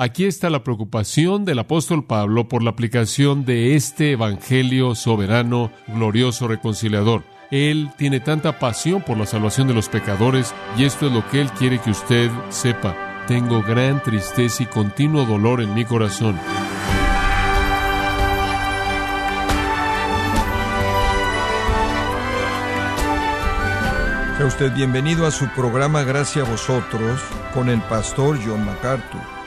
Aquí está la preocupación del apóstol Pablo por la aplicación de este Evangelio soberano, glorioso, reconciliador. Él tiene tanta pasión por la salvación de los pecadores y esto es lo que Él quiere que usted sepa. Tengo gran tristeza y continuo dolor en mi corazón. Sea usted bienvenido a su programa Gracias a vosotros con el pastor John MacArthur.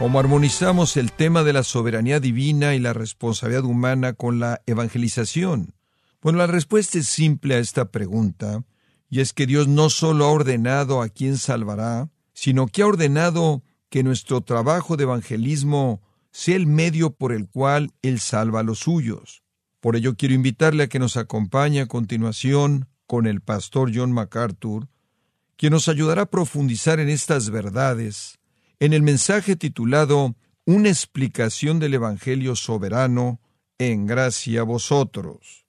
¿Cómo armonizamos el tema de la soberanía divina y la responsabilidad humana con la evangelización? Bueno, la respuesta es simple a esta pregunta, y es que Dios no solo ha ordenado a quién salvará, sino que ha ordenado que nuestro trabajo de evangelismo sea el medio por el cual Él salva a los suyos. Por ello quiero invitarle a que nos acompañe a continuación con el pastor John MacArthur, quien nos ayudará a profundizar en estas verdades en el mensaje titulado Una explicación del Evangelio soberano en gracia a vosotros.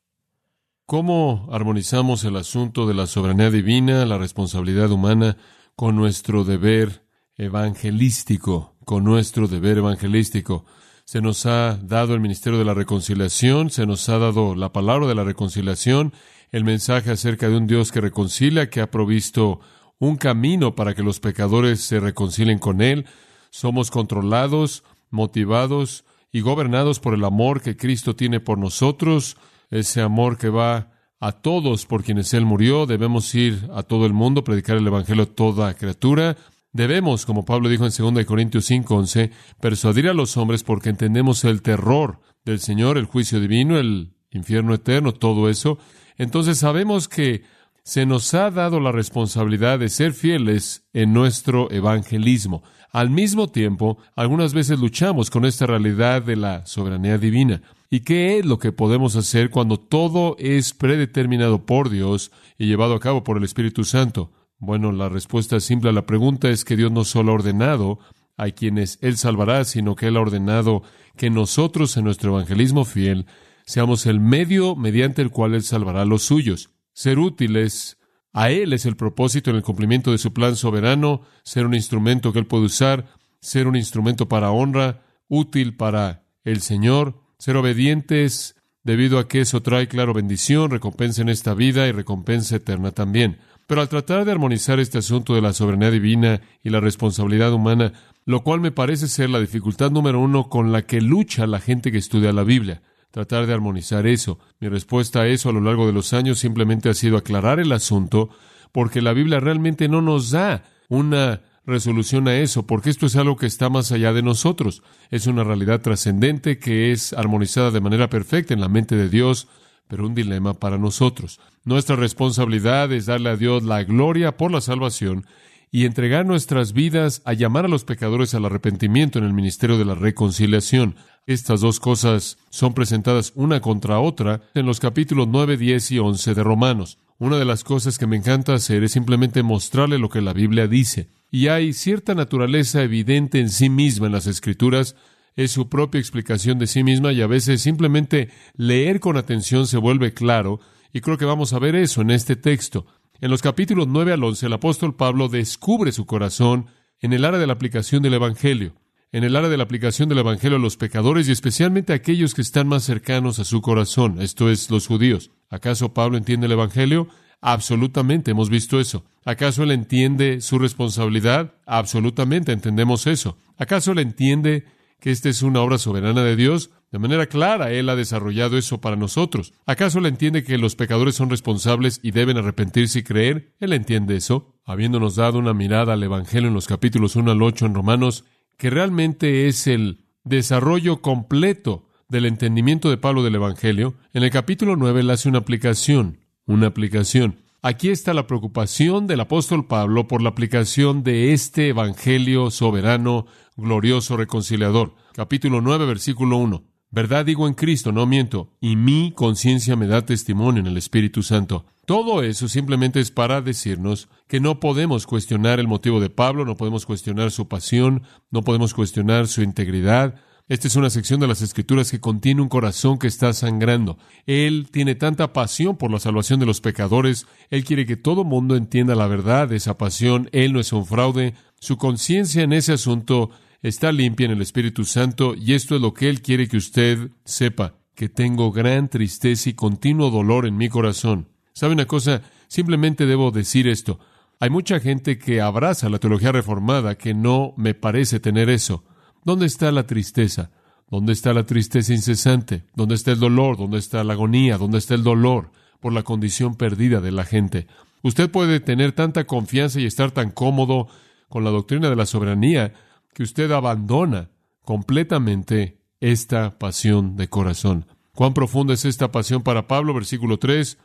¿Cómo armonizamos el asunto de la soberanía divina, la responsabilidad humana, con nuestro deber evangelístico, con nuestro deber evangelístico? Se nos ha dado el ministerio de la reconciliación, se nos ha dado la palabra de la reconciliación, el mensaje acerca de un Dios que reconcilia, que ha provisto un camino para que los pecadores se reconcilien con Él. Somos controlados, motivados y gobernados por el amor que Cristo tiene por nosotros, ese amor que va a todos por quienes Él murió. Debemos ir a todo el mundo, predicar el Evangelio a toda criatura. Debemos, como Pablo dijo en 2 Corintios 5:11, persuadir a los hombres porque entendemos el terror del Señor, el juicio divino, el infierno eterno, todo eso. Entonces sabemos que se nos ha dado la responsabilidad de ser fieles en nuestro evangelismo. Al mismo tiempo, algunas veces luchamos con esta realidad de la soberanía divina. ¿Y qué es lo que podemos hacer cuando todo es predeterminado por Dios y llevado a cabo por el Espíritu Santo? Bueno, la respuesta simple a la pregunta es que Dios no solo ha ordenado a quienes Él salvará, sino que Él ha ordenado que nosotros en nuestro evangelismo fiel seamos el medio mediante el cual Él salvará a los suyos. Ser útiles a Él es el propósito en el cumplimiento de su plan soberano, ser un instrumento que Él puede usar, ser un instrumento para honra, útil para el Señor, ser obedientes debido a que eso trae, claro, bendición, recompensa en esta vida y recompensa eterna también. Pero al tratar de armonizar este asunto de la soberanía divina y la responsabilidad humana, lo cual me parece ser la dificultad número uno con la que lucha la gente que estudia la Biblia tratar de armonizar eso. Mi respuesta a eso a lo largo de los años simplemente ha sido aclarar el asunto, porque la Biblia realmente no nos da una resolución a eso, porque esto es algo que está más allá de nosotros. Es una realidad trascendente que es armonizada de manera perfecta en la mente de Dios, pero un dilema para nosotros. Nuestra responsabilidad es darle a Dios la gloria por la salvación y entregar nuestras vidas a llamar a los pecadores al arrepentimiento en el ministerio de la reconciliación. Estas dos cosas son presentadas una contra otra en los capítulos 9, 10 y 11 de Romanos. Una de las cosas que me encanta hacer es simplemente mostrarle lo que la Biblia dice. Y hay cierta naturaleza evidente en sí misma en las Escrituras, es su propia explicación de sí misma y a veces simplemente leer con atención se vuelve claro y creo que vamos a ver eso en este texto. En los capítulos 9 al 11 el apóstol Pablo descubre su corazón en el área de la aplicación del Evangelio en el área de la aplicación del Evangelio a los pecadores y especialmente a aquellos que están más cercanos a su corazón, esto es, los judíos. ¿Acaso Pablo entiende el Evangelio? Absolutamente, hemos visto eso. ¿Acaso él entiende su responsabilidad? Absolutamente, entendemos eso. ¿Acaso él entiende que esta es una obra soberana de Dios? De manera clara, Él ha desarrollado eso para nosotros. ¿Acaso Él entiende que los pecadores son responsables y deben arrepentirse y creer? Él entiende eso. Habiéndonos dado una mirada al Evangelio en los capítulos 1 al 8 en Romanos, que realmente es el desarrollo completo del entendimiento de Pablo del Evangelio, en el capítulo 9 él hace una aplicación, una aplicación. Aquí está la preocupación del apóstol Pablo por la aplicación de este Evangelio soberano, glorioso, reconciliador. Capítulo 9, versículo 1. Verdad digo en Cristo, no miento, y mi conciencia me da testimonio en el Espíritu Santo. Todo eso simplemente es para decirnos que no podemos cuestionar el motivo de Pablo, no podemos cuestionar su pasión, no podemos cuestionar su integridad. Esta es una sección de las Escrituras que contiene un corazón que está sangrando. Él tiene tanta pasión por la salvación de los pecadores. Él quiere que todo mundo entienda la verdad de esa pasión. Él no es un fraude. Su conciencia en ese asunto está limpia en el Espíritu Santo y esto es lo que Él quiere que usted sepa, que tengo gran tristeza y continuo dolor en mi corazón. ¿Sabe una cosa? Simplemente debo decir esto. Hay mucha gente que abraza la teología reformada que no me parece tener eso. ¿Dónde está la tristeza? ¿Dónde está la tristeza incesante? ¿Dónde está el dolor? ¿Dónde está la agonía? ¿Dónde está el dolor por la condición perdida de la gente? Usted puede tener tanta confianza y estar tan cómodo con la doctrina de la soberanía que usted abandona completamente esta pasión de corazón. ¿Cuán profunda es esta pasión para Pablo? Versículo 3,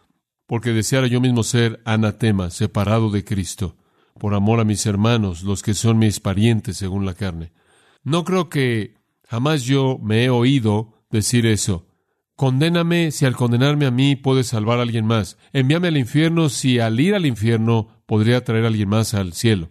porque deseara yo mismo ser anatema, separado de Cristo, por amor a mis hermanos, los que son mis parientes según la carne. No creo que jamás yo me he oído decir eso. Condéname si al condenarme a mí puedes salvar a alguien más. Envíame al infierno si al ir al infierno podría traer a alguien más al cielo.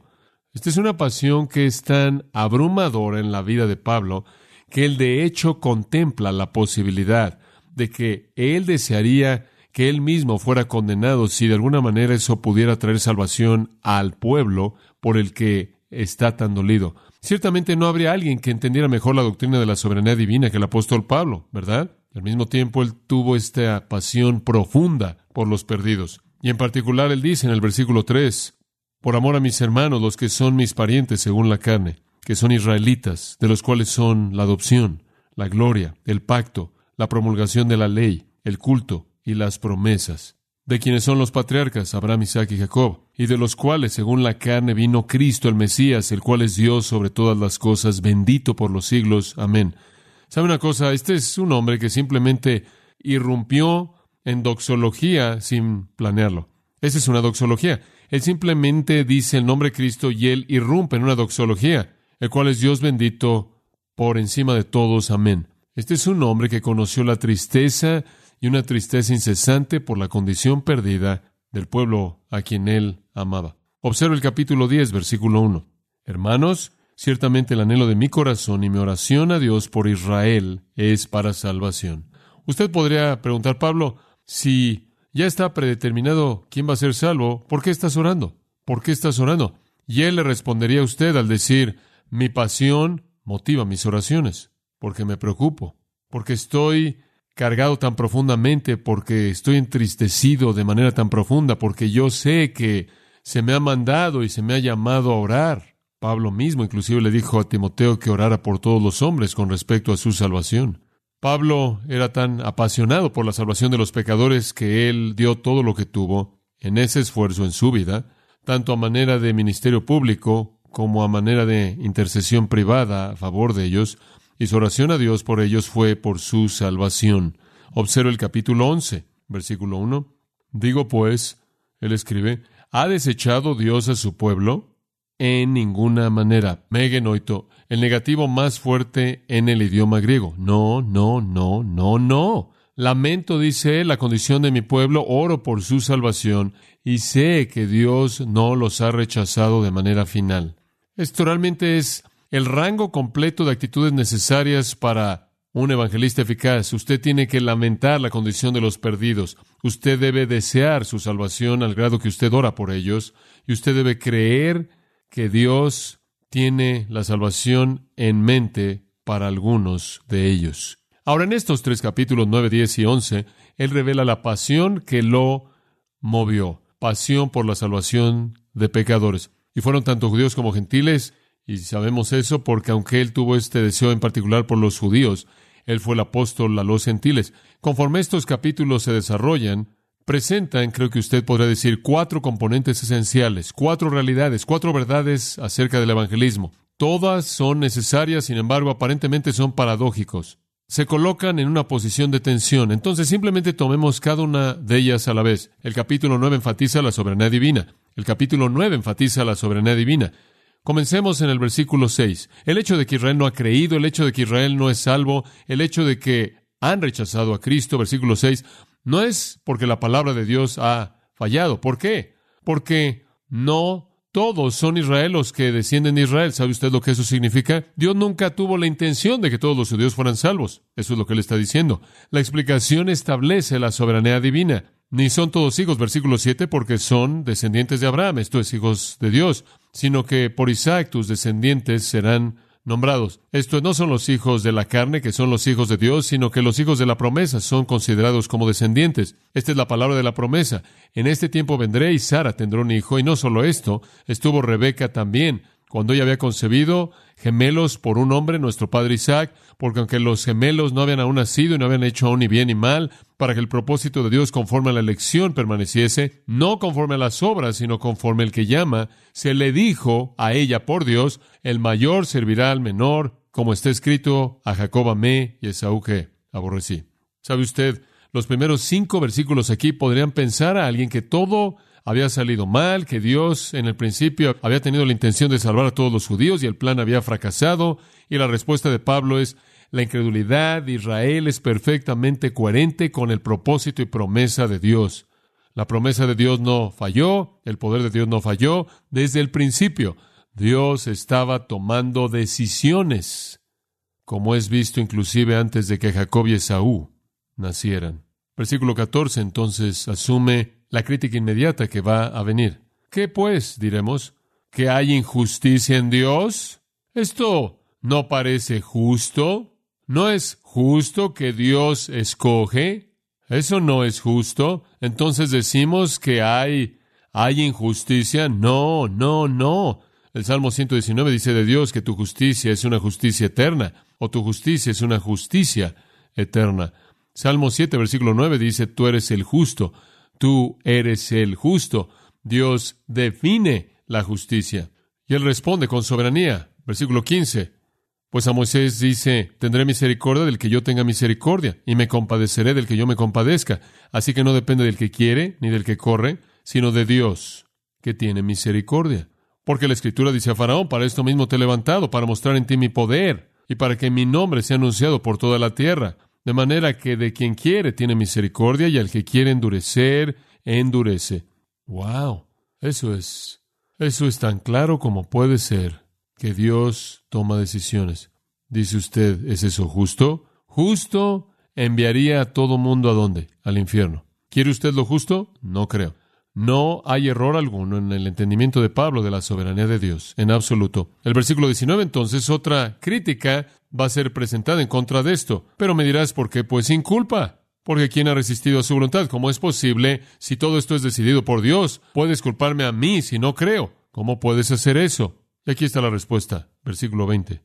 Esta es una pasión que es tan abrumadora en la vida de Pablo que él de hecho contempla la posibilidad de que él desearía que él mismo fuera condenado si de alguna manera eso pudiera traer salvación al pueblo por el que está tan dolido. Ciertamente no habría alguien que entendiera mejor la doctrina de la soberanía divina que el apóstol Pablo, ¿verdad? Al mismo tiempo, él tuvo esta pasión profunda por los perdidos. Y en particular, él dice en el versículo 3, por amor a mis hermanos, los que son mis parientes según la carne, que son israelitas, de los cuales son la adopción, la gloria, el pacto, la promulgación de la ley, el culto y las promesas, de quienes son los patriarcas, Abraham, Isaac y Jacob, y de los cuales, según la carne, vino Cristo el Mesías, el cual es Dios sobre todas las cosas, bendito por los siglos. Amén. ¿Sabe una cosa? Este es un hombre que simplemente irrumpió en doxología sin planearlo. Esa es una doxología. Él simplemente dice el nombre de Cristo y él irrumpe en una doxología, el cual es Dios bendito por encima de todos. Amén. Este es un hombre que conoció la tristeza y una tristeza incesante por la condición perdida del pueblo a quien él amaba. Observa el capítulo 10, versículo 1. Hermanos, Ciertamente el anhelo de mi corazón y mi oración a Dios por Israel es para salvación. Usted podría preguntar, Pablo, si ya está predeterminado quién va a ser salvo, ¿por qué estás orando? ¿Por qué estás orando? Y él le respondería a usted al decir, mi pasión motiva mis oraciones, porque me preocupo, porque estoy cargado tan profundamente, porque estoy entristecido de manera tan profunda, porque yo sé que se me ha mandado y se me ha llamado a orar Pablo mismo inclusive le dijo a Timoteo que orara por todos los hombres con respecto a su salvación. Pablo era tan apasionado por la salvación de los pecadores que él dio todo lo que tuvo en ese esfuerzo en su vida, tanto a manera de ministerio público como a manera de intercesión privada a favor de ellos, y su oración a Dios por ellos fue por su salvación. Observo el capítulo 11, versículo 1. Digo pues, él escribe, ¿ha desechado Dios a su pueblo? En ninguna manera. Megenoito, el negativo más fuerte en el idioma griego. No, no, no, no, no. Lamento, dice la condición de mi pueblo, oro por su salvación y sé que Dios no los ha rechazado de manera final. Esto realmente es el rango completo de actitudes necesarias para un evangelista eficaz. Usted tiene que lamentar la condición de los perdidos. Usted debe desear su salvación al grado que usted ora por ellos. Y usted debe creer que Dios tiene la salvación en mente para algunos de ellos. Ahora, en estos tres capítulos 9, 10 y 11, Él revela la pasión que lo movió, pasión por la salvación de pecadores. Y fueron tanto judíos como gentiles, y sabemos eso porque aunque Él tuvo este deseo en particular por los judíos, Él fue el apóstol a los gentiles. Conforme estos capítulos se desarrollan, presentan, creo que usted podrá decir, cuatro componentes esenciales, cuatro realidades, cuatro verdades acerca del evangelismo. Todas son necesarias, sin embargo, aparentemente son paradójicos. Se colocan en una posición de tensión. Entonces, simplemente tomemos cada una de ellas a la vez. El capítulo 9 enfatiza la soberanía divina. El capítulo 9 enfatiza la soberanía divina. Comencemos en el versículo 6. El hecho de que Israel no ha creído, el hecho de que Israel no es salvo, el hecho de que han rechazado a Cristo, versículo 6, no es porque la palabra de Dios ha fallado. ¿Por qué? Porque no todos son israelos que descienden de Israel. ¿Sabe usted lo que eso significa? Dios nunca tuvo la intención de que todos los judíos fueran salvos. Eso es lo que él está diciendo. La explicación establece la soberanía divina. Ni son todos hijos, versículo 7, porque son descendientes de Abraham, esto es hijos de Dios, sino que por Isaac tus descendientes serán nombrados. Estos no son los hijos de la carne, que son los hijos de Dios, sino que los hijos de la promesa son considerados como descendientes. Esta es la palabra de la promesa. En este tiempo vendré y Sara tendrá un hijo, y no solo esto, estuvo Rebeca también, cuando ella había concebido gemelos por un hombre, nuestro padre Isaac, porque aunque los gemelos no habían aún nacido y no habían hecho aún ni bien ni mal, para que el propósito de Dios conforme a la elección permaneciese, no conforme a las obras, sino conforme el que llama, se le dijo a ella por Dios, el mayor servirá al menor, como está escrito, a Jacob amé y a Esaú que aborrecí. ¿Sabe usted? Los primeros cinco versículos aquí podrían pensar a alguien que todo había salido mal, que Dios en el principio había tenido la intención de salvar a todos los judíos y el plan había fracasado, y la respuesta de Pablo es, la incredulidad de Israel es perfectamente coherente con el propósito y promesa de Dios. La promesa de Dios no falló, el poder de Dios no falló desde el principio. Dios estaba tomando decisiones, como es visto inclusive antes de que Jacob y Esaú nacieran. Versículo 14 entonces asume la crítica inmediata que va a venir. ¿Qué pues, diremos? ¿Que hay injusticia en Dios? Esto no parece justo. ¿No es justo que Dios escoge? Eso no es justo. Entonces decimos que hay, hay injusticia. No, no, no. El Salmo 119 dice de Dios que tu justicia es una justicia eterna, o tu justicia es una justicia eterna. Salmo 7, versículo 9 dice, tú eres el justo tú eres el justo. Dios define la justicia. Y él responde con soberanía. Versículo 15. Pues a Moisés dice, tendré misericordia del que yo tenga misericordia, y me compadeceré del que yo me compadezca. Así que no depende del que quiere, ni del que corre, sino de Dios, que tiene misericordia. Porque la Escritura dice a Faraón, para esto mismo te he levantado, para mostrar en ti mi poder, y para que mi nombre sea anunciado por toda la tierra. De manera que de quien quiere tiene misericordia y al que quiere endurecer, endurece. ¡Wow! Eso es. Eso es tan claro como puede ser que Dios toma decisiones. Dice usted, ¿es eso justo? Justo enviaría a todo mundo a dónde? Al infierno. ¿Quiere usted lo justo? No creo. No hay error alguno en el entendimiento de Pablo de la soberanía de Dios, en absoluto. El versículo 19 entonces, otra crítica va a ser presentada en contra de esto. Pero me dirás, ¿por qué? Pues sin culpa. Porque ¿quién ha resistido a su voluntad? ¿Cómo es posible si todo esto es decidido por Dios? Puedes culparme a mí si no creo. ¿Cómo puedes hacer eso? Y aquí está la respuesta, versículo 20.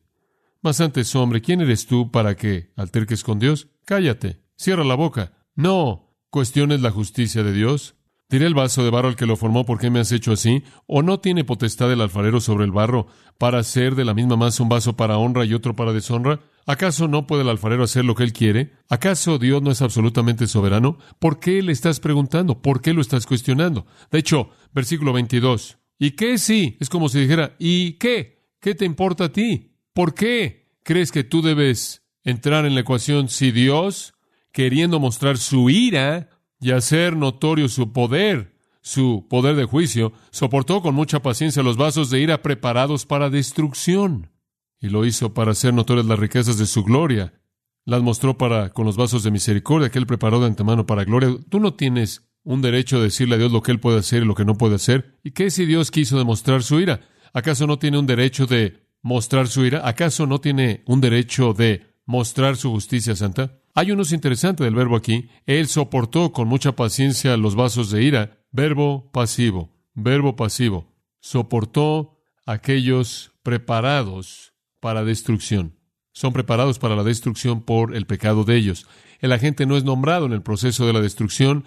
Mas antes, hombre, ¿quién eres tú para que alterques con Dios? Cállate, cierra la boca. No cuestiones la justicia de Dios. ¿Diré el vaso de barro al que lo formó por qué me has hecho así? ¿O no tiene potestad el alfarero sobre el barro para hacer de la misma masa un vaso para honra y otro para deshonra? ¿Acaso no puede el alfarero hacer lo que él quiere? ¿Acaso Dios no es absolutamente soberano? ¿Por qué le estás preguntando? ¿Por qué lo estás cuestionando? De hecho, versículo 22. ¿Y qué sí? Es como si dijera, ¿y qué? ¿Qué te importa a ti? ¿Por qué crees que tú debes entrar en la ecuación si Dios, queriendo mostrar su ira, y hacer notorio su poder, su poder de juicio, soportó con mucha paciencia los vasos de ira preparados para destrucción. Y lo hizo para hacer notorias las riquezas de su gloria. Las mostró para con los vasos de misericordia que él preparó de antemano para gloria. Tú no tienes un derecho a decirle a Dios lo que él puede hacer y lo que no puede hacer. ¿Y qué si Dios quiso demostrar su ira? ¿Acaso no tiene un derecho de mostrar su ira? ¿Acaso no tiene un derecho de mostrar su justicia santa? Hay unos interesante del verbo aquí. Él soportó con mucha paciencia los vasos de ira. Verbo pasivo. Verbo pasivo. Soportó aquellos preparados para destrucción. Son preparados para la destrucción por el pecado de ellos. El agente no es nombrado en el proceso de la destrucción.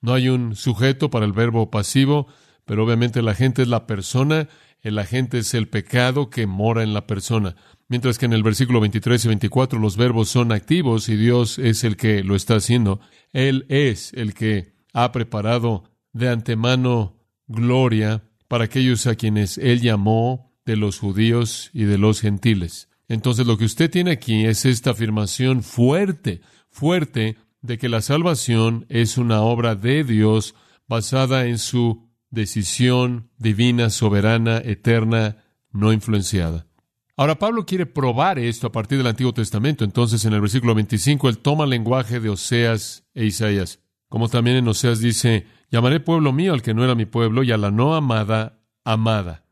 No hay un sujeto para el verbo pasivo, pero obviamente el agente es la persona. El agente es el pecado que mora en la persona. Mientras que en el versículo 23 y 24 los verbos son activos y Dios es el que lo está haciendo. Él es el que ha preparado de antemano gloria para aquellos a quienes Él llamó de los judíos y de los gentiles. Entonces lo que usted tiene aquí es esta afirmación fuerte, fuerte, de que la salvación es una obra de Dios basada en su decisión divina, soberana, eterna, no influenciada. Ahora Pablo quiere probar esto a partir del Antiguo Testamento. Entonces en el versículo 25 él toma el lenguaje de Oseas e Isaías. Como también en Oseas dice, llamaré pueblo mío al que no era mi pueblo y a la no amada, amada.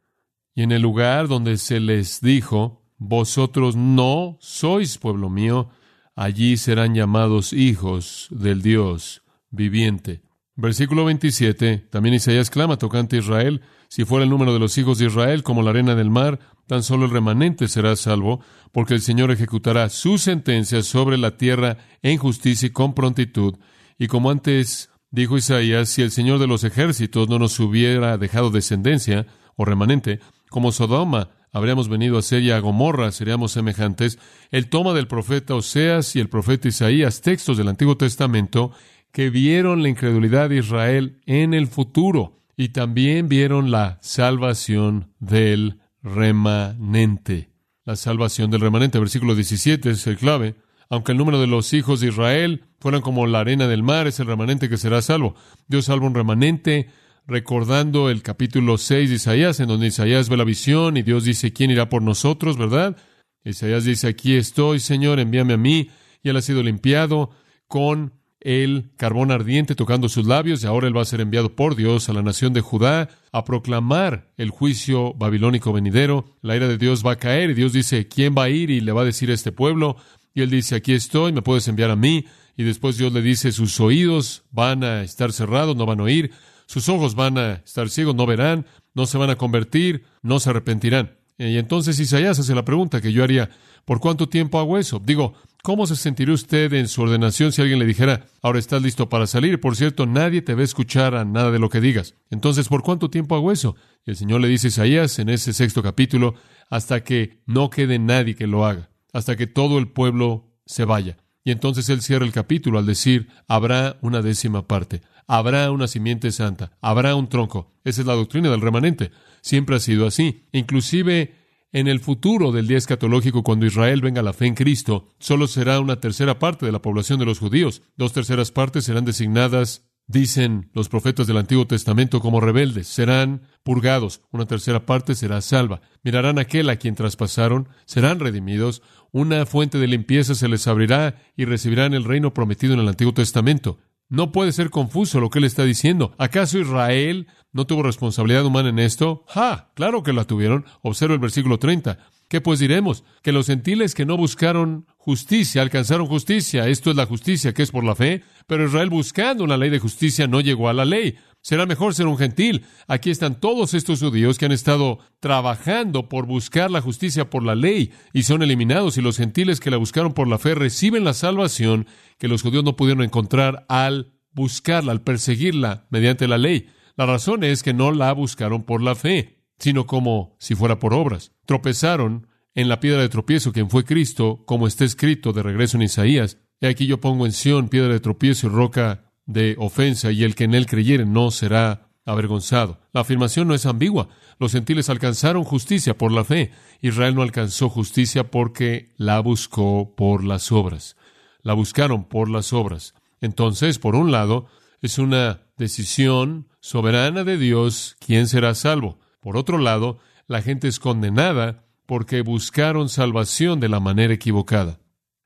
Y en el lugar donde se les dijo, vosotros no sois pueblo mío, allí serán llamados hijos del Dios viviente. Versículo 27, también Isaías clama tocante a Israel, si fuera el número de los hijos de Israel como la arena del mar, tan solo el remanente será salvo, porque el Señor ejecutará su sentencia sobre la tierra en justicia y con prontitud. Y como antes dijo Isaías, si el Señor de los ejércitos no nos hubiera dejado descendencia o remanente, como Sodoma habríamos venido a ser y a Gomorra seríamos semejantes, el toma del profeta Oseas y el profeta Isaías, textos del Antiguo Testamento, que vieron la incredulidad de Israel en el futuro y también vieron la salvación del remanente. La salvación del remanente, versículo 17 es el clave. Aunque el número de los hijos de Israel fueran como la arena del mar, es el remanente que será salvo. Dios salva un remanente recordando el capítulo 6 de Isaías, en donde Isaías ve la visión y Dios dice, ¿quién irá por nosotros, verdad? Isaías dice, aquí estoy, Señor, envíame a mí. Y él ha sido limpiado con el carbón ardiente tocando sus labios y ahora él va a ser enviado por Dios a la nación de Judá a proclamar el juicio babilónico venidero. La ira de Dios va a caer y Dios dice, ¿quién va a ir? Y le va a decir a este pueblo. Y él dice, aquí estoy, me puedes enviar a mí. Y después Dios le dice, sus oídos van a estar cerrados, no van a oír sus ojos van a estar ciegos, no verán, no se van a convertir, no se arrepentirán. Y entonces Isaías hace la pregunta que yo haría, ¿por cuánto tiempo hago eso? Digo, ¿cómo se sentiría usted en su ordenación si alguien le dijera, ahora estás listo para salir? Por cierto, nadie te va a escuchar a nada de lo que digas. Entonces, ¿por cuánto tiempo hago eso? Y el Señor le dice a Isaías en ese sexto capítulo, hasta que no quede nadie que lo haga, hasta que todo el pueblo se vaya. Y entonces él cierra el capítulo al decir, habrá una décima parte habrá una simiente santa, habrá un tronco. Esa es la doctrina del remanente. Siempre ha sido así. Inclusive en el futuro del día escatológico, cuando Israel venga a la fe en Cristo, solo será una tercera parte de la población de los judíos. Dos terceras partes serán designadas, dicen los profetas del Antiguo Testamento, como rebeldes. Serán purgados. Una tercera parte será salva. Mirarán aquel a quien traspasaron, serán redimidos. Una fuente de limpieza se les abrirá y recibirán el reino prometido en el Antiguo Testamento. No puede ser confuso lo que él está diciendo. ¿Acaso Israel no tuvo responsabilidad humana en esto? ¡Ja! Claro que la tuvieron. Observa el versículo 30. ¿Qué pues diremos? Que los gentiles que no buscaron justicia alcanzaron justicia. Esto es la justicia que es por la fe. Pero Israel buscando una ley de justicia no llegó a la ley. Será mejor ser un gentil. Aquí están todos estos judíos que han estado trabajando por buscar la justicia por la ley y son eliminados y los gentiles que la buscaron por la fe reciben la salvación que los judíos no pudieron encontrar al buscarla, al perseguirla mediante la ley. La razón es que no la buscaron por la fe, sino como si fuera por obras. Tropezaron en la piedra de tropiezo, quien fue Cristo, como está escrito de regreso en Isaías. Y aquí yo pongo en Sión piedra de tropiezo y roca de ofensa y el que en él creyere no será avergonzado. La afirmación no es ambigua. Los gentiles alcanzaron justicia por la fe. Israel no alcanzó justicia porque la buscó por las obras. La buscaron por las obras. Entonces, por un lado, es una decisión soberana de Dios quién será salvo. Por otro lado, la gente es condenada porque buscaron salvación de la manera equivocada.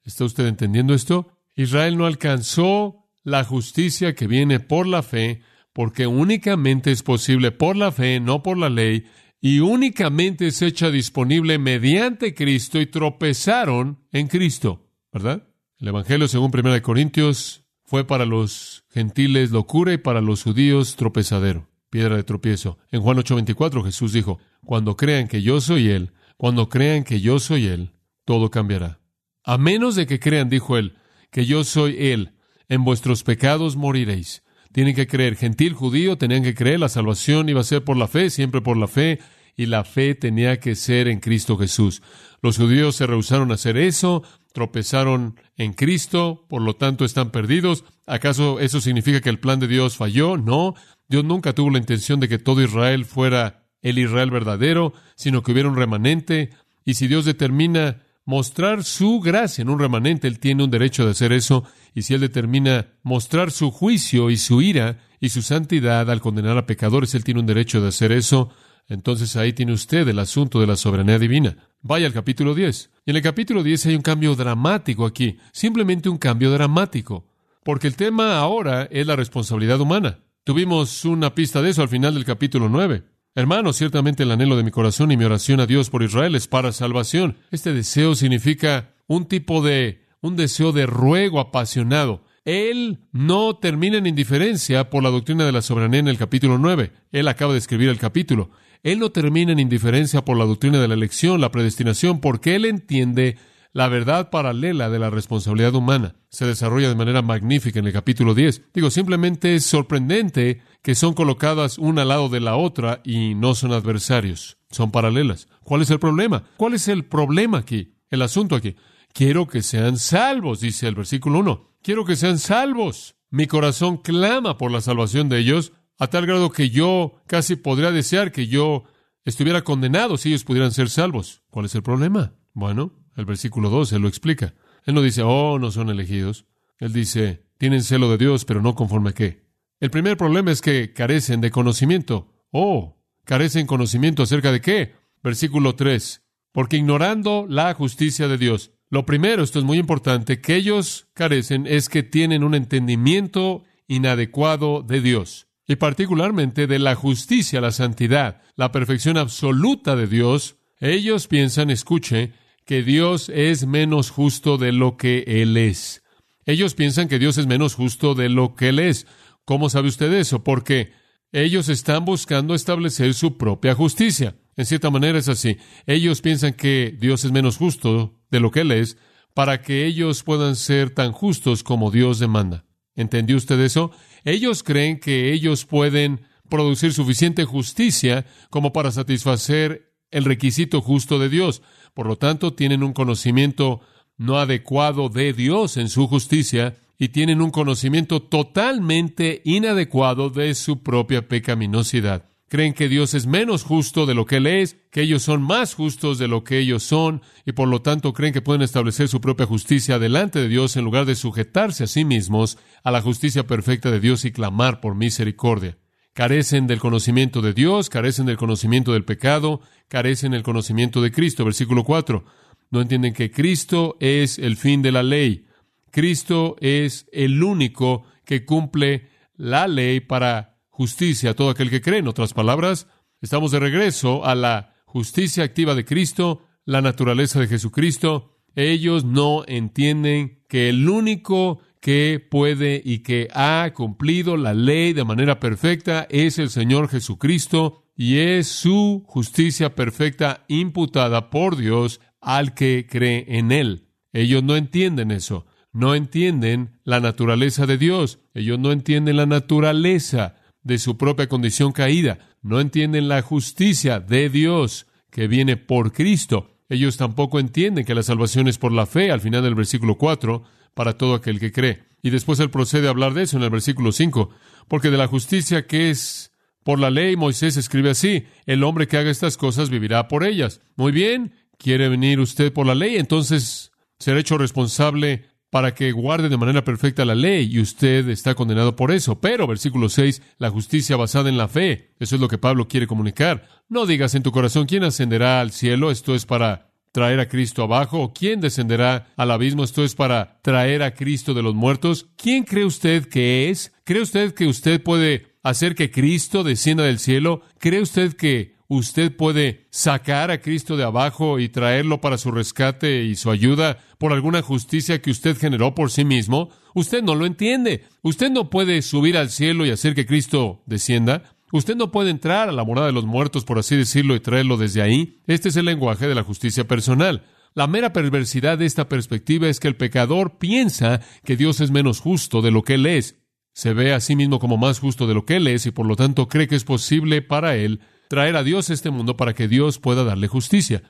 ¿Está usted entendiendo esto? Israel no alcanzó la justicia que viene por la fe, porque únicamente es posible por la fe, no por la ley, y únicamente es hecha disponible mediante Cristo y tropezaron en Cristo, ¿verdad? El Evangelio, según 1 Corintios, fue para los gentiles locura y para los judíos tropezadero, piedra de tropiezo. En Juan 8:24 Jesús dijo, cuando crean que yo soy Él, cuando crean que yo soy Él, todo cambiará. A menos de que crean, dijo Él, que yo soy Él, en vuestros pecados moriréis. Tienen que creer, gentil, judío, tenían que creer, la salvación iba a ser por la fe, siempre por la fe, y la fe tenía que ser en Cristo Jesús. Los judíos se rehusaron a hacer eso, tropezaron en Cristo, por lo tanto están perdidos. ¿Acaso eso significa que el plan de Dios falló? No, Dios nunca tuvo la intención de que todo Israel fuera el Israel verdadero, sino que hubiera un remanente, y si Dios determina mostrar su gracia en un remanente, Él tiene un derecho de hacer eso, y si Él determina mostrar su juicio y su ira y su santidad al condenar a pecadores, Él tiene un derecho de hacer eso, entonces ahí tiene usted el asunto de la soberanía divina. Vaya al capítulo 10. Y en el capítulo 10 hay un cambio dramático aquí, simplemente un cambio dramático, porque el tema ahora es la responsabilidad humana. Tuvimos una pista de eso al final del capítulo 9. Hermano, ciertamente el anhelo de mi corazón y mi oración a Dios por Israel es para salvación. Este deseo significa un tipo de, un deseo de ruego apasionado. Él no termina en indiferencia por la doctrina de la soberanía en el capítulo 9. Él acaba de escribir el capítulo. Él no termina en indiferencia por la doctrina de la elección, la predestinación, porque él entiende la verdad paralela de la responsabilidad humana. Se desarrolla de manera magnífica en el capítulo 10. Digo, simplemente es sorprendente que son colocadas una al lado de la otra y no son adversarios, son paralelas. ¿Cuál es el problema? ¿Cuál es el problema aquí? El asunto aquí. Quiero que sean salvos, dice el versículo 1. Quiero que sean salvos. Mi corazón clama por la salvación de ellos, a tal grado que yo casi podría desear que yo estuviera condenado si ellos pudieran ser salvos. ¿Cuál es el problema? Bueno, el versículo 12 lo explica. Él no dice, oh, no son elegidos. Él dice, tienen celo de Dios, pero no conforme a qué. El primer problema es que carecen de conocimiento. Oh, carecen conocimiento acerca de qué. Versículo 3. Porque ignorando la justicia de Dios. Lo primero, esto es muy importante, que ellos carecen es que tienen un entendimiento inadecuado de Dios. Y particularmente de la justicia, la santidad, la perfección absoluta de Dios. Ellos piensan, escuche, que Dios es menos justo de lo que Él es. Ellos piensan que Dios es menos justo de lo que Él es. ¿Cómo sabe usted eso? Porque ellos están buscando establecer su propia justicia. En cierta manera es así. Ellos piensan que Dios es menos justo de lo que Él es para que ellos puedan ser tan justos como Dios demanda. ¿Entendió usted eso? Ellos creen que ellos pueden producir suficiente justicia como para satisfacer el requisito justo de Dios. Por lo tanto, tienen un conocimiento no adecuado de Dios en su justicia y tienen un conocimiento totalmente inadecuado de su propia pecaminosidad. Creen que Dios es menos justo de lo que Él es, que ellos son más justos de lo que ellos son, y por lo tanto creen que pueden establecer su propia justicia delante de Dios en lugar de sujetarse a sí mismos a la justicia perfecta de Dios y clamar por misericordia carecen del conocimiento de Dios, carecen del conocimiento del pecado, carecen del conocimiento de Cristo. Versículo 4. No entienden que Cristo es el fin de la ley. Cristo es el único que cumple la ley para justicia a todo aquel que cree. En otras palabras, estamos de regreso a la justicia activa de Cristo, la naturaleza de Jesucristo. Ellos no entienden que el único que puede y que ha cumplido la ley de manera perfecta es el Señor Jesucristo y es su justicia perfecta imputada por Dios al que cree en Él. Ellos no entienden eso, no entienden la naturaleza de Dios, ellos no entienden la naturaleza de su propia condición caída, no entienden la justicia de Dios que viene por Cristo. Ellos tampoco entienden que la salvación es por la fe al final del versículo 4 para todo aquel que cree. Y después él procede a hablar de eso en el versículo 5, porque de la justicia que es por la ley, Moisés escribe así, el hombre que haga estas cosas vivirá por ellas. Muy bien, quiere venir usted por la ley, entonces será hecho responsable para que guarde de manera perfecta la ley y usted está condenado por eso. Pero, versículo 6, la justicia basada en la fe. Eso es lo que Pablo quiere comunicar. No digas en tu corazón quién ascenderá al cielo, esto es para traer a Cristo abajo? ¿O quién descenderá al abismo? Esto es para traer a Cristo de los muertos. ¿Quién cree usted que es? ¿Cree usted que usted puede hacer que Cristo descienda del cielo? ¿Cree usted que usted puede sacar a Cristo de abajo y traerlo para su rescate y su ayuda por alguna justicia que usted generó por sí mismo? Usted no lo entiende. Usted no puede subir al cielo y hacer que Cristo descienda. Usted no puede entrar a la morada de los muertos, por así decirlo, y traerlo desde ahí. Este es el lenguaje de la justicia personal. La mera perversidad de esta perspectiva es que el pecador piensa que Dios es menos justo de lo que Él es. Se ve a sí mismo como más justo de lo que Él es y por lo tanto cree que es posible para Él traer a Dios a este mundo para que Dios pueda darle justicia.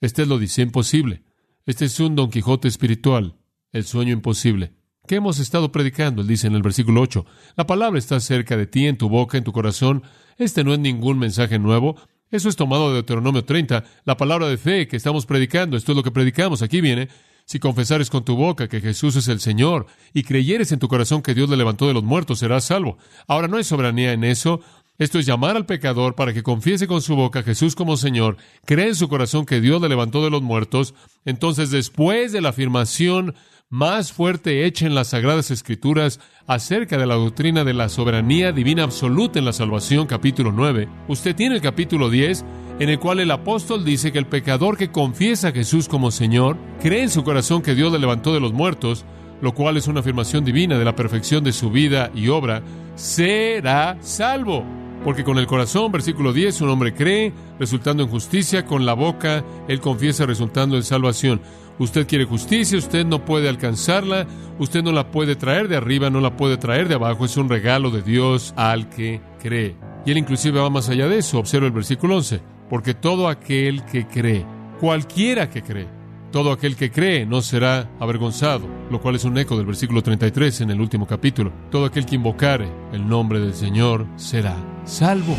Este es lo dice imposible. Este es un Don Quijote espiritual, el sueño imposible. ¿Qué hemos estado predicando? Él dice en el versículo 8, la palabra está cerca de ti, en tu boca, en tu corazón. Este no es ningún mensaje nuevo. Eso es tomado de Deuteronomio 30, la palabra de fe que estamos predicando. Esto es lo que predicamos. Aquí viene. Si confesares con tu boca que Jesús es el Señor y creyeres en tu corazón que Dios le levantó de los muertos, serás salvo. Ahora no hay soberanía en eso. Esto es llamar al pecador para que confiese con su boca a Jesús como Señor, cree en su corazón que Dios le levantó de los muertos. Entonces, después de la afirmación más fuerte hecha en las Sagradas Escrituras acerca de la doctrina de la soberanía divina absoluta en la salvación, capítulo 9, usted tiene el capítulo 10, en el cual el apóstol dice que el pecador que confiesa a Jesús como Señor, cree en su corazón que Dios le levantó de los muertos, lo cual es una afirmación divina de la perfección de su vida y obra, será salvo. Porque con el corazón, versículo 10, un hombre cree, resultando en justicia, con la boca, él confiesa, resultando en salvación. Usted quiere justicia, usted no puede alcanzarla, usted no la puede traer de arriba, no la puede traer de abajo, es un regalo de Dios al que cree. Y él inclusive va más allá de eso, observa el versículo 11, porque todo aquel que cree, cualquiera que cree, todo aquel que cree no será avergonzado, lo cual es un eco del versículo 33 en el último capítulo. Todo aquel que invocare el nombre del Señor será salvo.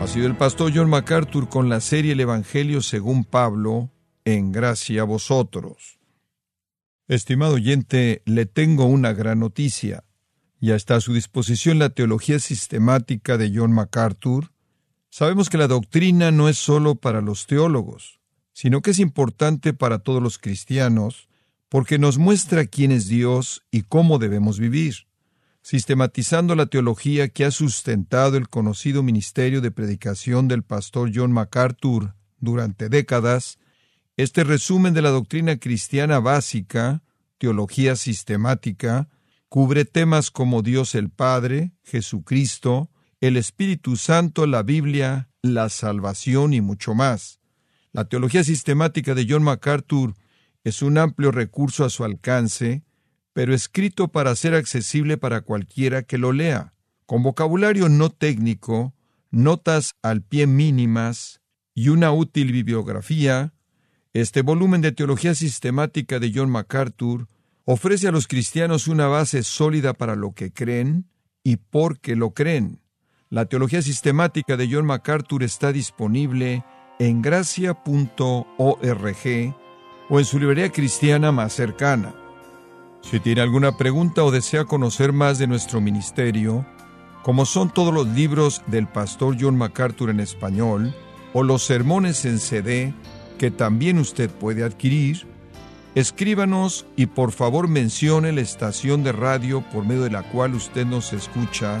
Ha sido el pastor John MacArthur con la serie El Evangelio según Pablo, en gracia a vosotros. Estimado oyente, le tengo una gran noticia. Ya está a su disposición la teología sistemática de John MacArthur, Sabemos que la doctrina no es sólo para los teólogos, sino que es importante para todos los cristianos, porque nos muestra quién es Dios y cómo debemos vivir, sistematizando la teología que ha sustentado el conocido ministerio de predicación del pastor John MacArthur durante décadas, este resumen de la doctrina cristiana básica, teología sistemática, cubre temas como Dios el Padre, Jesucristo, el Espíritu Santo, la Biblia, la salvación y mucho más. La teología sistemática de John MacArthur es un amplio recurso a su alcance, pero escrito para ser accesible para cualquiera que lo lea, con vocabulario no técnico, notas al pie mínimas y una útil bibliografía, este volumen de teología sistemática de John MacArthur ofrece a los cristianos una base sólida para lo que creen y por qué lo creen. La teología sistemática de John MacArthur está disponible en gracia.org o en su librería cristiana más cercana. Si tiene alguna pregunta o desea conocer más de nuestro ministerio, como son todos los libros del pastor John MacArthur en español o los sermones en CD que también usted puede adquirir, escríbanos y por favor mencione la estación de radio por medio de la cual usted nos escucha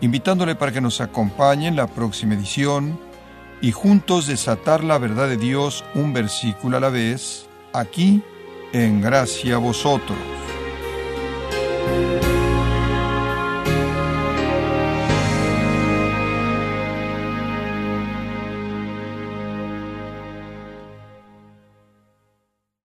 invitándole para que nos acompañe en la próxima edición y juntos desatar la verdad de Dios un versículo a la vez, aquí en gracia a vosotros.